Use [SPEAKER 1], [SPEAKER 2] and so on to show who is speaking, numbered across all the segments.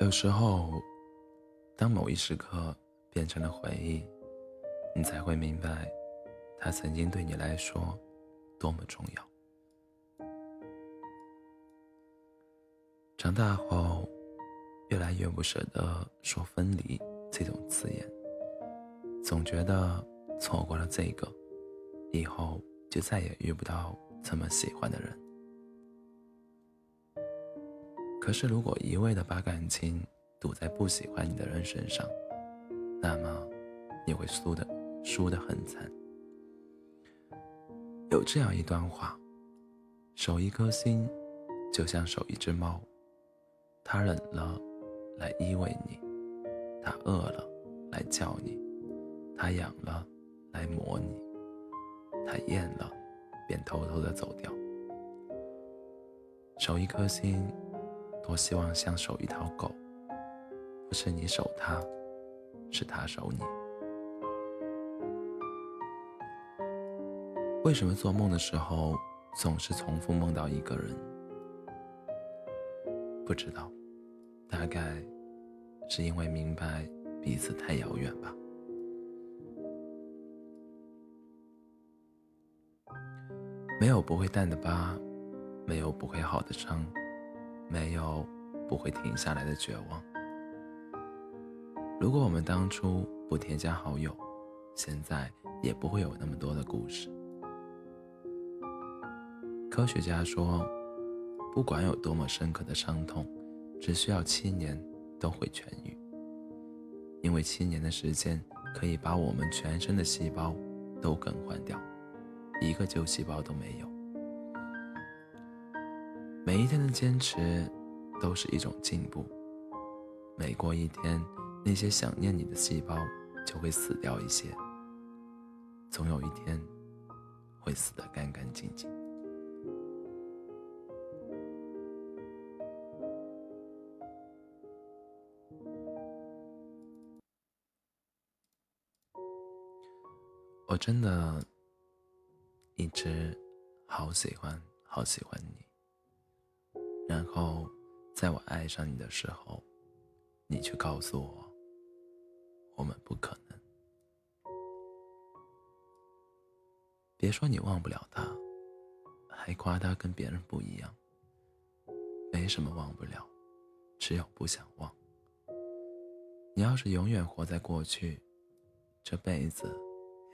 [SPEAKER 1] 有时候，当某一时刻变成了回忆，你才会明白，它曾经对你来说多么重要。长大后，越来越不舍得说分离这种字眼，总觉得错过了这个，以后就再也遇不到这么喜欢的人。可是，如果一味的把感情赌在不喜欢你的人身上，那么你会输的输得很惨。有这样一段话：守一颗心，就像守一只猫，它冷了来依偎你，它饿了来叫你，它痒了来磨你，它厌了便偷偷的走掉。守一颗心。多希望像守一条狗，不是你守它，是它守你。为什么做梦的时候总是重复梦到一个人？不知道，大概是因为明白彼此太遥远吧。没有不会淡的疤，没有不会好的伤。没有不会停下来的绝望。如果我们当初不添加好友，现在也不会有那么多的故事。科学家说，不管有多么深刻的伤痛，只需要七年都会痊愈，因为七年的时间可以把我们全身的细胞都更换掉，一个旧细胞都没有。每一天的坚持都是一种进步。每过一天，那些想念你的细胞就会死掉一些。总有一天，会死得干干净净。我真的一直好喜欢，好喜欢你。然后，在我爱上你的时候，你却告诉我，我们不可能。别说你忘不了他，还夸他跟别人不一样。没什么忘不了，只有不想忘。你要是永远活在过去，这辈子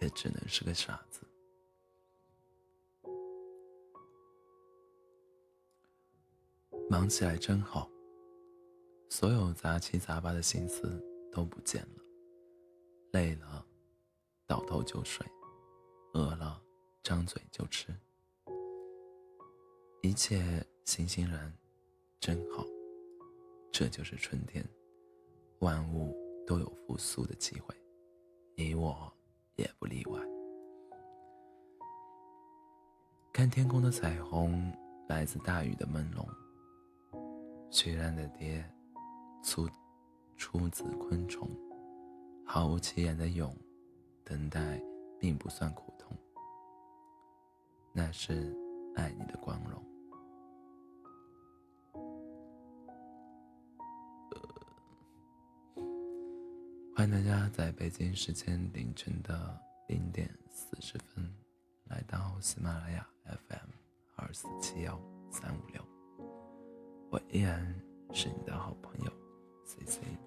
[SPEAKER 1] 也只能是个傻子。忙起来真好，所有杂七杂八的心思都不见了。累了，倒头就睡；饿了，张嘴就吃。一切欣欣然，真好。这就是春天，万物都有复苏的机会，你我也不例外。看天空的彩虹，来自大雨的朦胧。虽然的蝶，出出自昆虫，毫无起眼的蛹，等待并不算苦痛，那是爱你的光荣。欢迎大家在北京时间凌晨的零点四十分，来到喜马拉雅 FM 二四七幺三五六。我依然是你的好朋友，C C。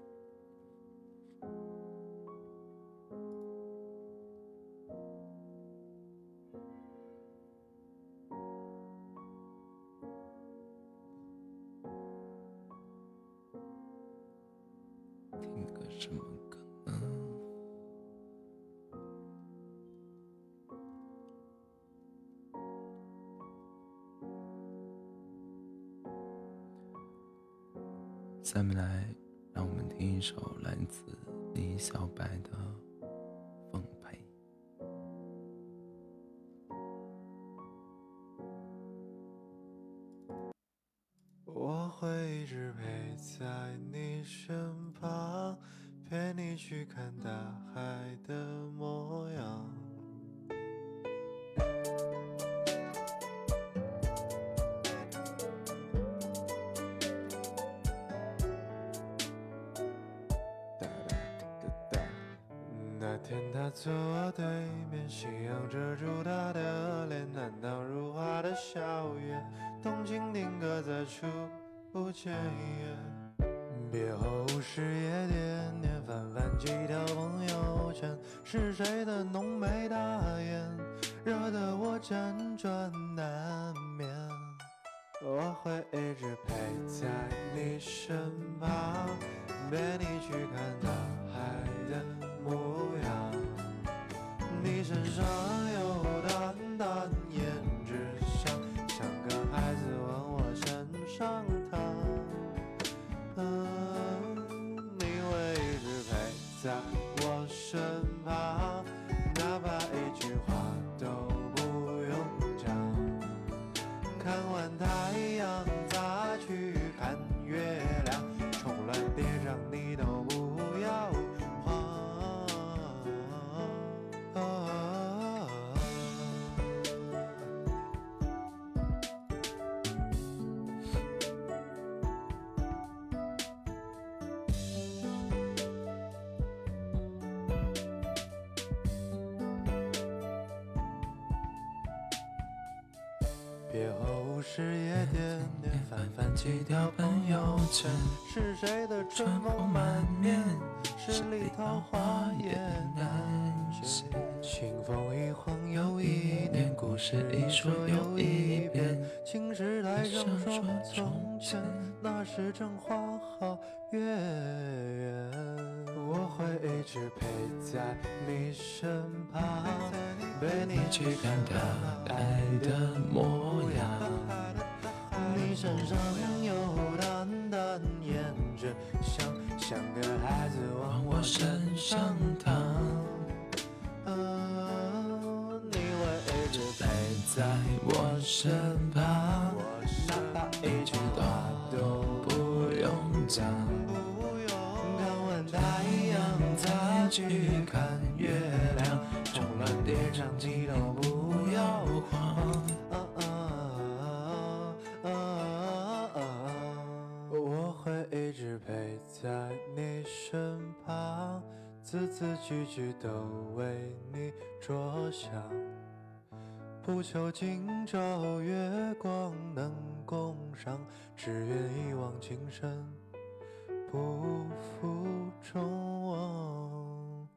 [SPEAKER 1] 下面来，让我们听一首来自李小白的《
[SPEAKER 2] 天他坐我对面，夕阳遮住他的脸，难当如画的笑颜，动情定格在初见面。别后午夜点点，翻翻几条朋友圈，是谁的浓眉大眼，惹得我辗转难眠。我会一直陪在你身旁，陪你去看大海的模样。你身上有别后午夜点点，翻翻几条朋友圈，是谁的春风满面？十里桃花也难寻。清风一晃又一年，故事一说又一遍。青石台上说从前，那时正花好月圆。会一直陪在你身旁，陪你去看大海的模样。你身上有淡淡胭脂香，像个孩子往我身上躺。你会一直陪在我身旁，哪怕一句话都不用讲。会一直陪在你身旁，字字句句都为你着想，不求今朝月光能共赏，只愿一往情深，不负众望。